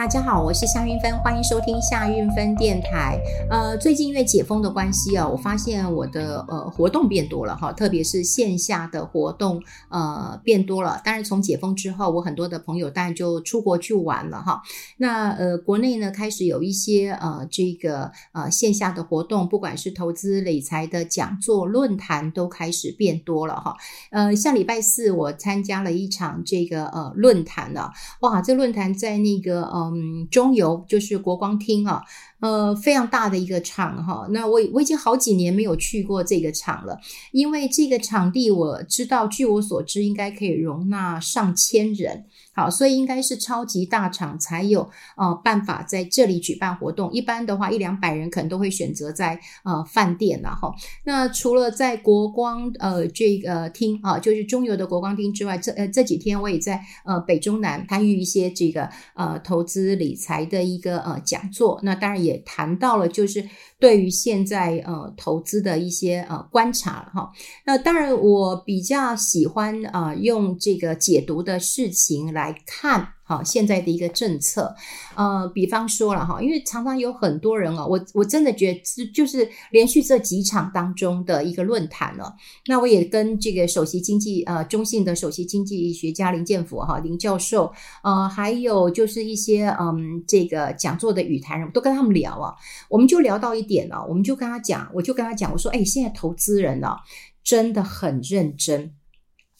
大家好，我是夏韵芬，欢迎收听夏韵芬电台。呃，最近因为解封的关系啊，我发现我的呃活动变多了哈，特别是线下的活动呃变多了。当然，从解封之后，我很多的朋友当然就出国去玩了哈。那呃，国内呢开始有一些呃这个呃线下的活动，不管是投资理财的讲座、论坛，都开始变多了哈。呃，像礼拜四我参加了一场这个呃论坛了，哇，这论坛在那个呃。嗯，中游就是国光厅啊，呃，非常大的一个场哈。那我我已经好几年没有去过这个场了，因为这个场地我知道，据我所知，应该可以容纳上千人。好，所以应该是超级大场才有呃办法在这里举办活动。一般的话，一两百人可能都会选择在呃饭店了哈。那除了在国光呃这个厅啊，就是中油的国光厅之外，这呃这几天我也在呃北中南参与一些这个呃投资理财的一个呃讲座。那当然也也谈到了就是。对于现在呃投资的一些呃观察哈，那当然我比较喜欢啊、呃、用这个解读的事情来看。好，现在的一个政策，呃，比方说了哈，因为常常有很多人啊，我我真的觉得就是连续这几场当中的一个论坛了。那我也跟这个首席经济呃中信的首席经济学家林建福哈林教授，呃，还有就是一些嗯这个讲座的语谈人，都跟他们聊啊，我们就聊到一点了，我们就跟他讲，我就跟他讲，我说，哎，现在投资人啊真的很认真。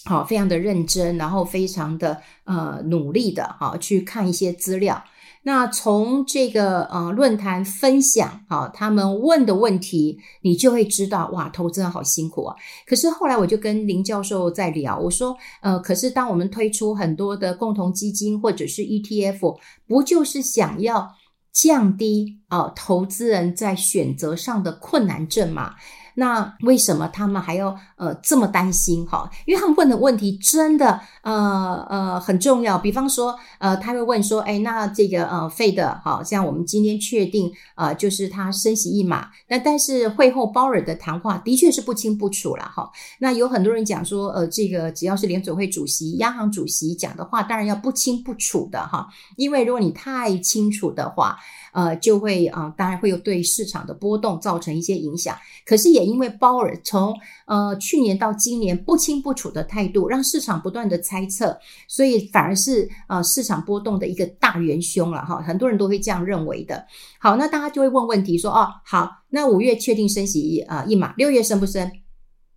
好，非常的认真，然后非常的呃努力的哈去看一些资料。那从这个呃论坛分享啊，他们问的问题，你就会知道哇，投资人好辛苦啊。可是后来我就跟林教授在聊，我说呃，可是当我们推出很多的共同基金或者是 ETF，不就是想要降低啊、投资人在选择上的困难症嘛？那为什么他们还要呃这么担心哈？因为他们问的问题真的呃呃很重要。比方说呃他会问说，哎，那这个呃 Fed 好像我们今天确定呃就是他升息一码，那但是会后鲍尔的谈话的确是不清不楚了哈。那有很多人讲说，呃这个只要是联准会主席、央行主席讲的话，当然要不清不楚的哈，因为如果你太清楚的话。呃，就会啊、呃，当然会有对市场的波动造成一些影响。可是也因为鲍尔从呃去年到今年不清不楚的态度，让市场不断的猜测，所以反而是呃市场波动的一个大元凶了哈。很多人都会这样认为的。好，那大家就会问问题说，哦，好，那五月确定升息啊一码，六月升不升？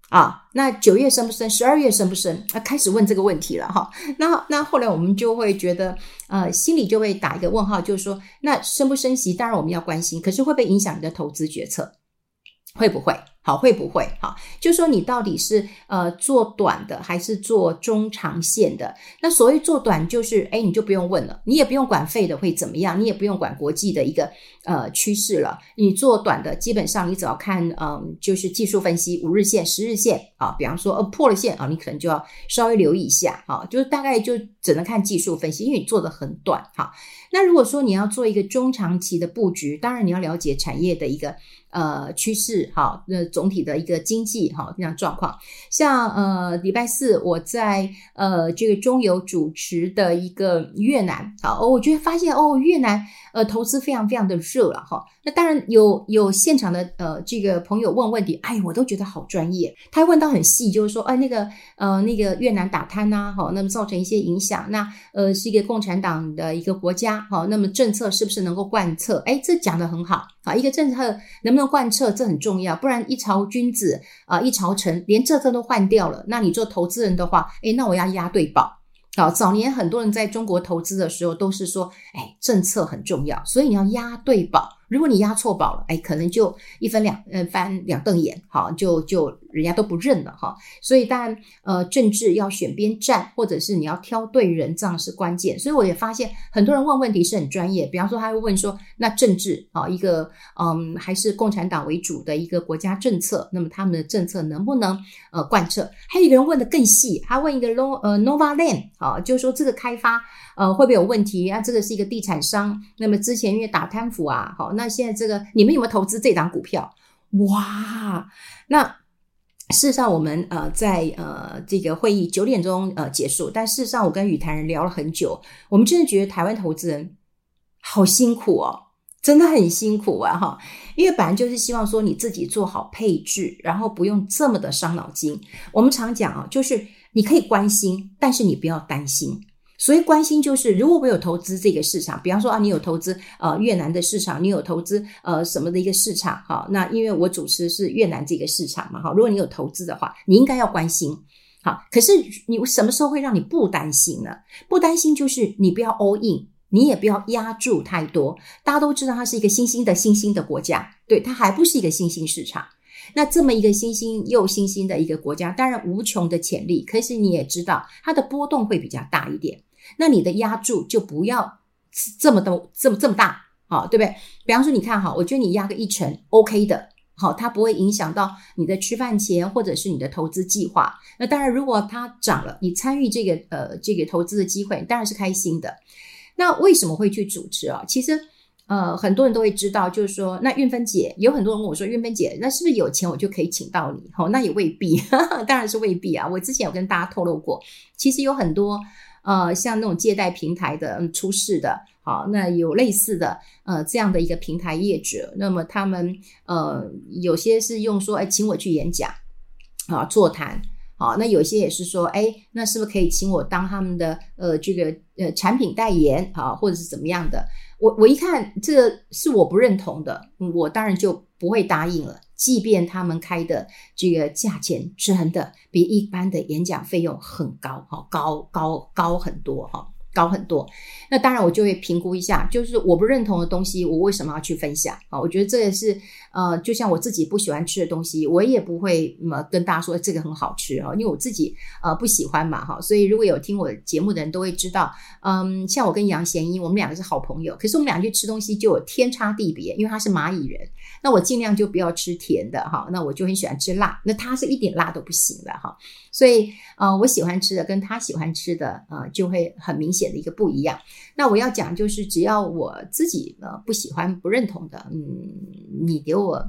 啊，那九月升不升？十二月升不升？啊，开始问这个问题了哈。那那后来我们就会觉得，呃，心里就会打一个问号，就是说，那升不升息？当然我们要关心，可是会不会影响你的投资决策？会不会？好，会不会？好，就说你到底是呃做短的还是做中长线的？那所谓做短，就是哎，你就不用问了，你也不用管 Fed 会怎么样，你也不用管国际的一个呃趋势了。你做短的，基本上你只要看嗯、就是技术分析，五日线、十日线啊，比方说呃破了线啊，你可能就要稍微留意一下啊，就是大概就只能看技术分析，因为你做的很短哈。那如果说你要做一个中长期的布局，当然你要了解产业的一个呃趋势哈，那。总体的一个经济哈这样状况，像呃礼拜四我在呃这个中油主持的一个越南，好，我觉得发现哦越南呃投资非常非常的热了哈。那当然有有现场的呃这个朋友问问题，哎，我都觉得好专业。他问到很细，就是说哎那个呃那个越南打贪呐，好，那么造成一些影响，那呃是一个共产党的一个国家，好，那么政策是不是能够贯彻？哎，这讲的很好，啊，一个政策能不能贯彻，这很重要，不然一。朝君子啊，一朝臣，连政策都换掉了。那你做投资人的话，哎，那我要押对宝。好，早年很多人在中国投资的时候，都是说，哎，政策很重要，所以你要押对宝。如果你押错宝了，哎，可能就一分两呃翻两瞪眼，好，就就人家都不认了哈。所以当然呃政治要选边站，或者是你要挑对人，这样是关键。所以我也发现很多人问问题是很专业，比方说他会问说，那政治啊一个嗯还是共产党为主的一个国家政策，那么他们的政策能不能呃贯彻？还有一个人问的更细，他问一个 No 呃 Novaland 啊，就是说这个开发。呃，会不会有问题啊？这个是一个地产商，那么之前因为打贪腐啊，好，那现在这个你们有没有投资这档股票？哇，那事实上我们呃在呃这个会议九点钟呃结束，但事实上我跟与谈人聊了很久，我们真的觉得台湾投资人好辛苦哦，真的很辛苦啊哈。因为本来就是希望说你自己做好配置，然后不用这么的伤脑筋。我们常讲啊，就是你可以关心，但是你不要担心。所以关心就是，如果我有投资这个市场，比方说啊，你有投资呃越南的市场，你有投资呃什么的一个市场哈，那因为我主持是越南这个市场嘛哈，如果你有投资的话，你应该要关心。好，可是你什么时候会让你不担心呢？不担心就是你不要 all in，你也不要压注太多。大家都知道它是一个新兴的新兴的国家，对，它还不是一个新兴市场。那这么一个新兴又新兴的一个国家，当然无穷的潜力，可是你也知道它的波动会比较大一点。那你的压注就不要这么多，这么这么大，好，对不对？比方说，你看哈，我觉得你压个一成，OK 的，好，它不会影响到你的吃饭钱或者是你的投资计划。那当然，如果它涨了，你参与这个呃这个投资的机会，当然是开心的。那为什么会去主持啊？其实呃很多人都会知道，就是说，那韵芬姐有很多人问我说，韵芬姐，那是不是有钱我就可以请到你？好，那也未必，当然是未必啊。我之前有跟大家透露过，其实有很多。呃，像那种借贷平台的，嗯，出事的，好，那有类似的，呃，这样的一个平台业者，那么他们，呃，有些是用说，哎，请我去演讲，啊，座谈，好，那有些也是说，哎，那是不是可以请我当他们的，呃，这个，呃，产品代言，啊，或者是怎么样的？我我一看这个是我不认同的，我当然就不会答应了。即便他们开的这个价钱真的比一般的演讲费用很高，哈，高高高很多，哈。高很多，那当然我就会评估一下，就是我不认同的东西，我为什么要去分享啊？我觉得这个是呃，就像我自己不喜欢吃的东西，我也不会那么跟大家说这个很好吃啊，因为我自己呃不喜欢嘛哈。所以如果有听我节目的人都会知道，嗯，像我跟杨贤一，我们两个是好朋友，可是我们俩去吃东西就有天差地别，因为他是蚂蚁人，那我尽量就不要吃甜的哈，那我就很喜欢吃辣，那他是一点辣都不行的哈。所以，呃，我喜欢吃的跟他喜欢吃的，呃，就会很明显的一个不一样。那我要讲就是，只要我自己呃不喜欢、不认同的，嗯，你给我，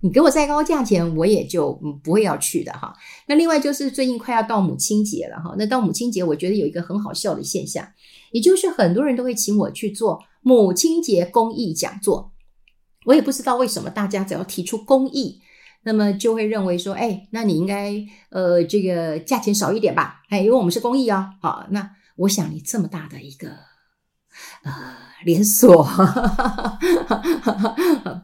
你给我再高价钱，我也就不会要去的哈。那另外就是最近快要到母亲节了哈，那到母亲节，我觉得有一个很好笑的现象，也就是很多人都会请我去做母亲节公益讲座。我也不知道为什么大家只要提出公益。那么就会认为说，哎，那你应该呃，这个价钱少一点吧？哎，因为我们是公益哦。好，那我想你这么大的一个呃。连锁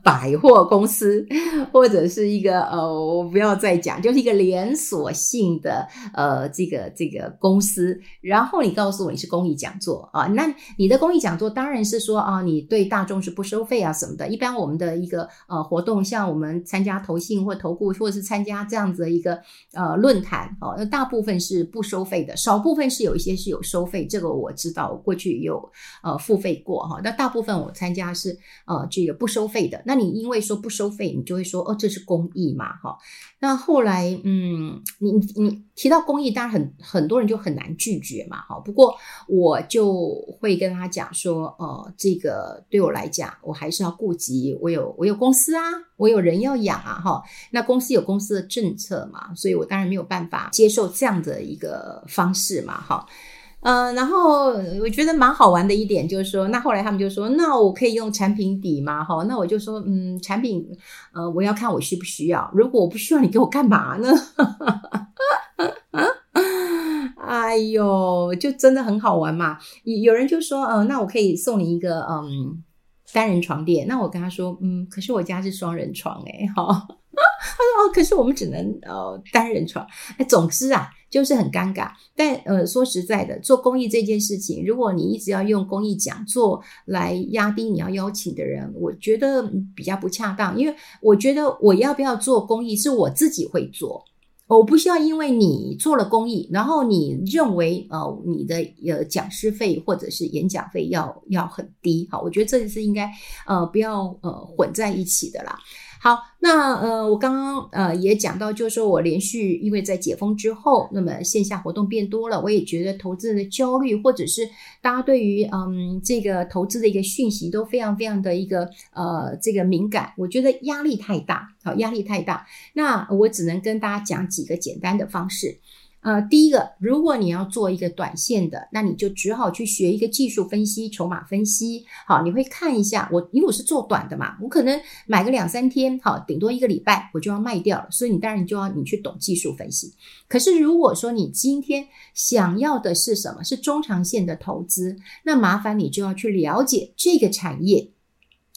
百货公司，或者是一个呃，我不要再讲，就是一个连锁性的呃，这个这个公司。然后你告诉我你是公益讲座啊，那你的公益讲座当然是说啊，你对大众是不收费啊什么的。一般我们的一个呃活动，像我们参加投信或投顾，或者是参加这样子的一个呃论坛哦，那大部分是不收费的，少部分是有一些是有收费，这个我知道，过去有呃付费过。哈，那大部分我参加是呃这个不收费的。那你因为说不收费，你就会说哦，这是公益嘛，哈。那后来嗯，你你提到公益，当然很很多人就很难拒绝嘛，哈。不过我就会跟他讲说，呃，这个对我来讲，我还是要顾及我有我有公司啊，我有人要养啊，哈。那公司有公司的政策嘛，所以我当然没有办法接受这样的一个方式嘛，哈。呃，然后我觉得蛮好玩的一点就是说，那后来他们就说，那我可以用产品抵吗？哈，那我就说，嗯，产品，呃，我要看我需不需要。如果我不需要，你给我干嘛呢？哎呦，就真的很好玩嘛。有人就说，呃，那我可以送你一个，嗯，单人床垫。那我跟他说，嗯，可是我家是双人床，诶，哈。他说，哦，可是我们只能呃单人床。哎，总之啊。就是很尴尬，但呃，说实在的，做公益这件事情，如果你一直要用公益讲座来压低你要邀请的人，我觉得比较不恰当。因为我觉得我要不要做公益是我自己会做，我不需要因为你做了公益，然后你认为呃你的呃讲师费或者是演讲费要要很低，好，我觉得这是应该呃不要呃混在一起的啦。好，那呃，我刚刚呃也讲到，就是说我连续因为在解封之后，那么线下活动变多了，我也觉得投资人的焦虑，或者是大家对于嗯这个投资的一个讯息都非常非常的一个呃这个敏感，我觉得压力太大，好，压力太大。那我只能跟大家讲几个简单的方式。呃，第一个，如果你要做一个短线的，那你就只好去学一个技术分析、筹码分析。好，你会看一下我，因为我是做短的嘛，我可能买个两三天，好，顶多一个礼拜我就要卖掉了。所以你当然就要你去懂技术分析。可是如果说你今天想要的是什么？是中长线的投资，那麻烦你就要去了解这个产业。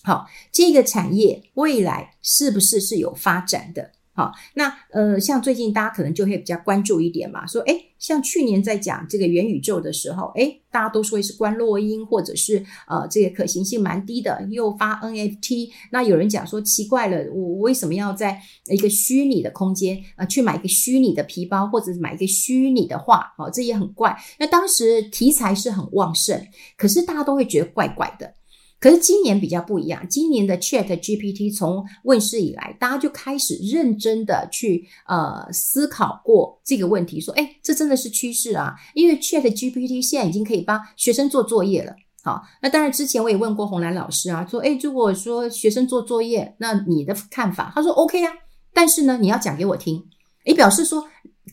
好，这个产业未来是不是是有发展的？好，那呃，像最近大家可能就会比较关注一点嘛，说，诶，像去年在讲这个元宇宙的时候，诶，大家都说是观落音，或者是呃，这个可行性蛮低的，又发 NFT。那有人讲说奇怪了，我为什么要在一个虚拟的空间啊、呃，去买一个虚拟的皮包，或者是买一个虚拟的画？哦，这也很怪。那当时题材是很旺盛，可是大家都会觉得怪怪的。可是今年比较不一样，今年的 Chat GPT 从问世以来，大家就开始认真的去呃思考过这个问题，说，诶，这真的是趋势啊！因为 Chat GPT 现在已经可以帮学生做作业了。好，那当然之前我也问过红兰老师啊，说，诶，如果说学生做作业，那你的看法？他说 OK 啊，但是呢，你要讲给我听，诶，表示说。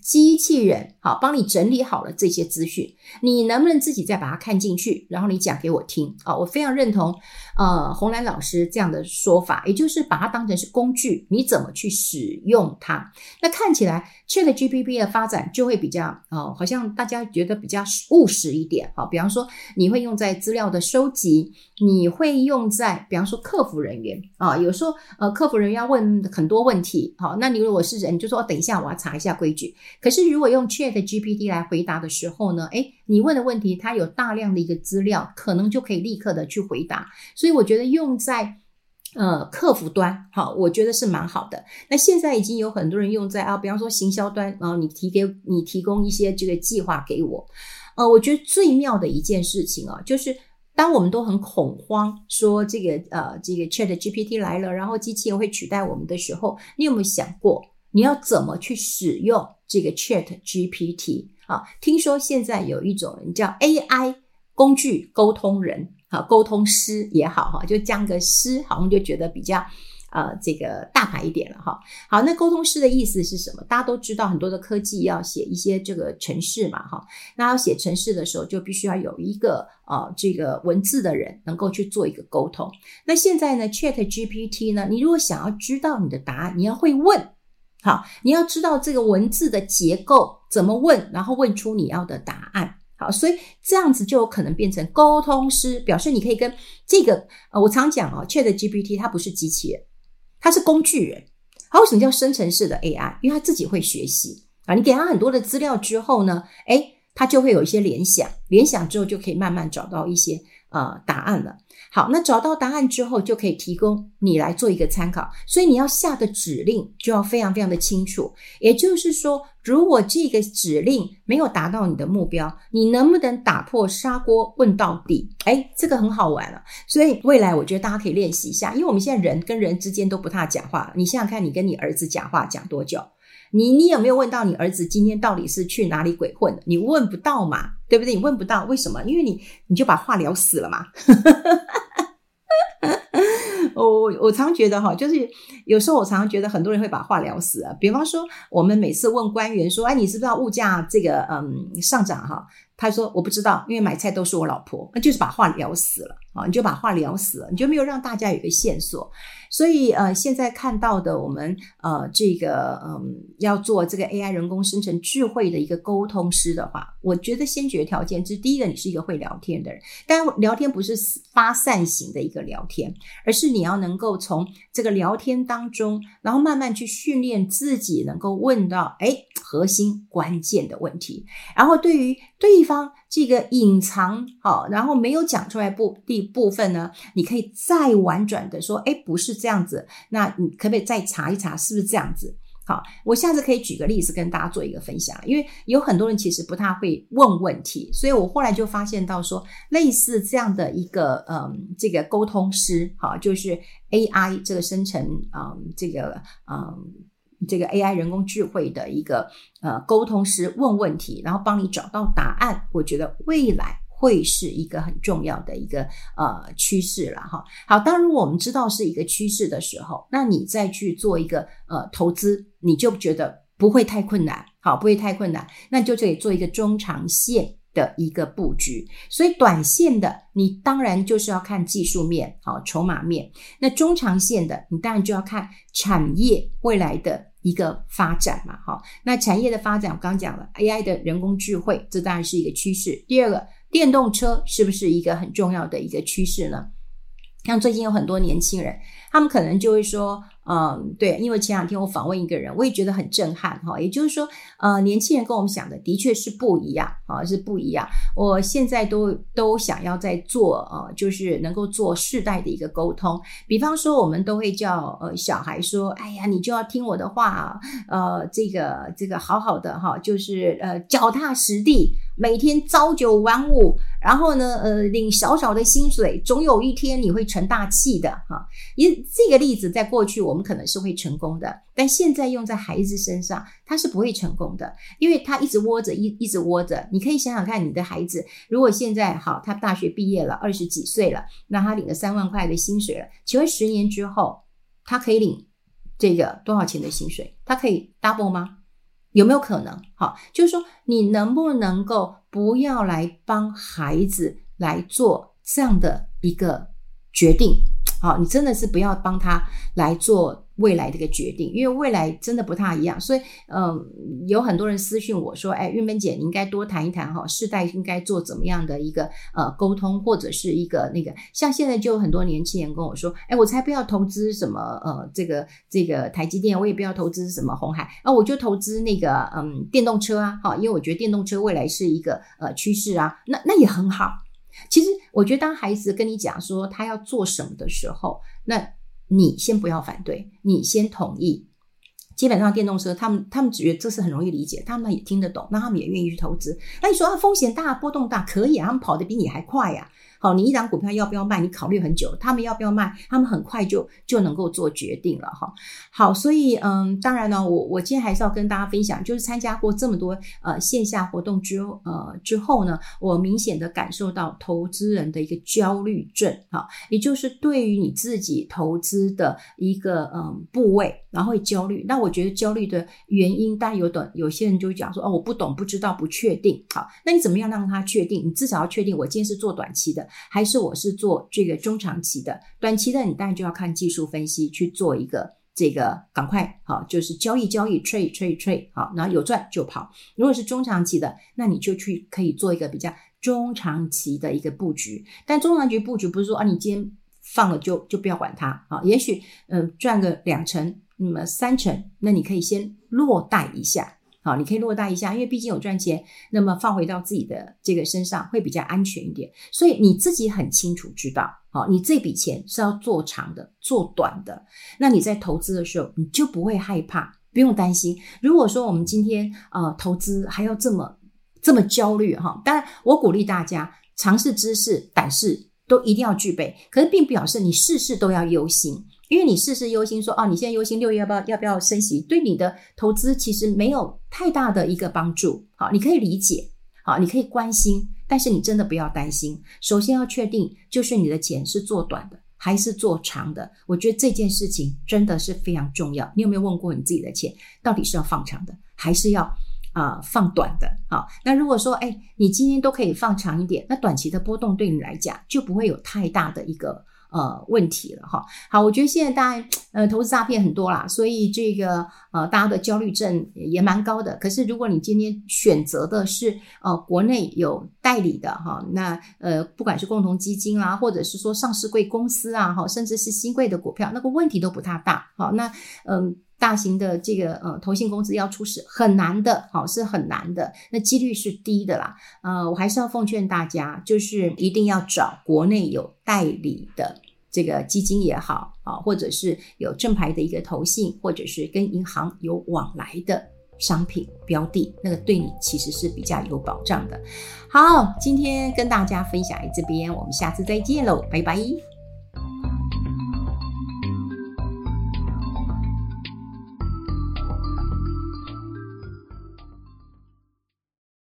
机器人好，帮你整理好了这些资讯，你能不能自己再把它看进去，然后你讲给我听啊？我非常认同呃红兰老师这样的说法，也就是把它当成是工具，你怎么去使用它？那看起来 ChatGPT 的发展就会比较哦，好像大家觉得比较务实一点啊。比方说，你会用在资料的收集，你会用在比方说客服人员啊，有时候呃客服人员要问很多问题，好，那你如果是人，就说等一下我要查一下规矩。可是，如果用 ChatGPT 来回答的时候呢？诶，你问的问题，它有大量的一个资料，可能就可以立刻的去回答。所以，我觉得用在呃客服端，好，我觉得是蛮好的。那现在已经有很多人用在啊，比方说行销端，然后你提给你提供一些这个计划给我。呃，我觉得最妙的一件事情啊，就是当我们都很恐慌，说这个呃这个 ChatGPT 来了，然后机器人会取代我们的时候，你有没有想过？你要怎么去使用这个 Chat GPT 啊？听说现在有一种人叫 AI 工具沟通人啊，沟通师也好哈，就加个师，好像就觉得比较呃这个大牌一点了哈。好，那沟通师的意思是什么？大家都知道，很多的科技要写一些这个程式嘛哈。那要写程式的时候，就必须要有一个呃这个文字的人能够去做一个沟通。那现在呢，Chat GPT 呢，你如果想要知道你的答案，你要会问。好，你要知道这个文字的结构怎么问，然后问出你要的答案。好，所以这样子就有可能变成沟通师，表示你可以跟这个呃，我常讲啊，ChatGPT 它不是机器人，它是工具人。好，为什么叫生成式的 AI？因为它自己会学习啊。你给它很多的资料之后呢，诶，它就会有一些联想，联想之后就可以慢慢找到一些呃答案了。好，那找到答案之后，就可以提供你来做一个参考。所以你要下的指令就要非常非常的清楚。也就是说，如果这个指令没有达到你的目标，你能不能打破砂锅问到底？诶，这个很好玩了。所以未来我觉得大家可以练习一下，因为我们现在人跟人之间都不太讲话。你想想看，你跟你儿子讲话讲多久？你你有没有问到你儿子今天到底是去哪里鬼混的？你问不到嘛，对不对？你问不到，为什么？因为你你就把话聊死了嘛。我我常觉得哈，就是有时候我常常觉得很多人会把话聊死啊。比方说，我们每次问官员说：“哎，你知不知道物价这个嗯上涨哈？”他说：“我不知道，因为买菜都是我老婆。”那就是把话聊死了啊！你就把话聊死了，你就没有让大家有一个线索。所以呃，现在看到的我们呃这个嗯要做这个 AI 人工生成智慧的一个沟通师的话，我觉得先决条件是第一个，你是一个会聊天的人。但聊天不是发散型的一个聊天，而是你要能够从这个聊天当中，然后慢慢去训练自己，能够问到哎核心关键的问题，然后对于对方这个隐藏好，然后没有讲出来部的部分呢，你可以再婉转的说，哎，不是这样子，那你可不可以再查一查，是不是这样子？好，我下次可以举个例子跟大家做一个分享，因为有很多人其实不太会问问题，所以我后来就发现到说，类似这样的一个嗯，这个沟通师，好，就是 AI 这个生成嗯，这个嗯。这个 AI 人工智慧的一个呃沟通师问问题，然后帮你找到答案。我觉得未来会是一个很重要的一个呃趋势了哈。好，当如果我们知道是一个趋势的时候，那你再去做一个呃投资，你就觉得不会太困难。好，不会太困难，那就可以做一个中长线的一个布局。所以短线的，你当然就是要看技术面，好，筹码面。那中长线的，你当然就要看产业未来的一个发展嘛，好。那产业的发展，我刚讲了 AI 的人工智慧，这当然是一个趋势。第二个，电动车是不是一个很重要的一个趋势呢？像最近有很多年轻人，他们可能就会说。嗯，对，因为前两天我访问一个人，我也觉得很震撼哈。也就是说，呃，年轻人跟我们想的的确是不一样啊，是不一样。我现在都都想要在做呃，就是能够做世代的一个沟通。比方说，我们都会叫呃小孩说：“哎呀，你就要听我的话，呃，这个这个好好的哈，就是呃脚踏实地，每天朝九晚五，然后呢，呃，领少少的薪水，总有一天你会成大器的哈。”因这个例子在过去。我们可能是会成功的，但现在用在孩子身上，他是不会成功的，因为他一直窝着，一一直窝着。你可以想想看，你的孩子如果现在好，他大学毕业了，二十几岁了，那他领了三万块的薪水了，请问十年之后，他可以领这个多少钱的薪水？他可以 double 吗？有没有可能？好，就是说，你能不能够不要来帮孩子来做这样的一个决定？好，你真的是不要帮他来做未来的一个决定，因为未来真的不太一样。所以，嗯，有很多人私信我说：“哎，玉芬姐，你应该多谈一谈哈，世代应该做怎么样的一个呃沟通，或者是一个那个。”像现在就有很多年轻人跟我说：“哎，我才不要投资什么呃这个这个台积电，我也不要投资什么红海啊，我就投资那个嗯电动车啊，哈，因为我觉得电动车未来是一个呃趋势啊，那那也很好。”其实，我觉得当孩子跟你讲说他要做什么的时候，那你先不要反对，你先同意。基本上电动车，他们他们觉得这是很容易理解，他们也听得懂，那他们也愿意去投资。那你说啊，风险大，波动大，可以啊，他们跑得比你还快呀。好，你一档股票要不要卖？你考虑很久，他们要不要卖？他们很快就就能够做决定了哈。好，所以嗯，当然呢，我我今天还是要跟大家分享，就是参加过这么多呃线下活动之呃之后呢，我明显的感受到投资人的一个焦虑症哈，也就是对于你自己投资的一个嗯部位，然后会焦虑。那我觉得焦虑的原因，当然有的有些人就讲说哦，我不懂，不知道，不确定。好，那你怎么样让他确定？你至少要确定，我今天是做短期的。还是我是做这个中长期的，短期的你当然就要看技术分析去做一个这个赶快好，就是交易交易 trade trade trade 好，然后有赚就跑。如果是中长期的，那你就去可以做一个比较中长期的一个布局。但中长期布局不是说啊，你今天放了就就不要管它啊，也许嗯赚个两成，那么三成，那你可以先落袋一下。好，你可以落袋一下，因为毕竟有赚钱，那么放回到自己的这个身上会比较安全一点。所以你自己很清楚知道，好，你这笔钱是要做长的、做短的。那你在投资的时候，你就不会害怕，不用担心。如果说我们今天呃投资还要这么这么焦虑哈，当然我鼓励大家尝试知识、胆识都一定要具备，可是并不表示你事事都要忧心。因为你事事忧心说，说啊，你现在忧心六月要不要要不要升息，对你的投资其实没有太大的一个帮助。好，你可以理解，好，你可以关心，但是你真的不要担心。首先要确定，就是你的钱是做短的还是做长的。我觉得这件事情真的是非常重要。你有没有问过你自己的钱，到底是要放长的，还是要啊、放短的？好，那如果说哎，你今天都可以放长一点，那短期的波动对你来讲就不会有太大的一个。呃，问题了哈。好，我觉得现在大家 呃投资诈骗很多啦，所以这个呃大家的焦虑症也蛮高的。可是如果你今天选择的是呃国内有代理的哈，那呃不管是共同基金啦，或者是说上市贵公司啊，哈，甚至是新贵的股票，那个问题都不太大。好，那嗯、大型的这个呃投信公司要出事很难的，好，是很难的，那几率是低的啦。呃，我还是要奉劝大家，就是一定要找国内有代理的。这个基金也好啊，或者是有正牌的一个投信，或者是跟银行有往来的商品标的，那个对你其实是比较有保障的。好，今天跟大家分享这边，我们下次再见喽，拜拜。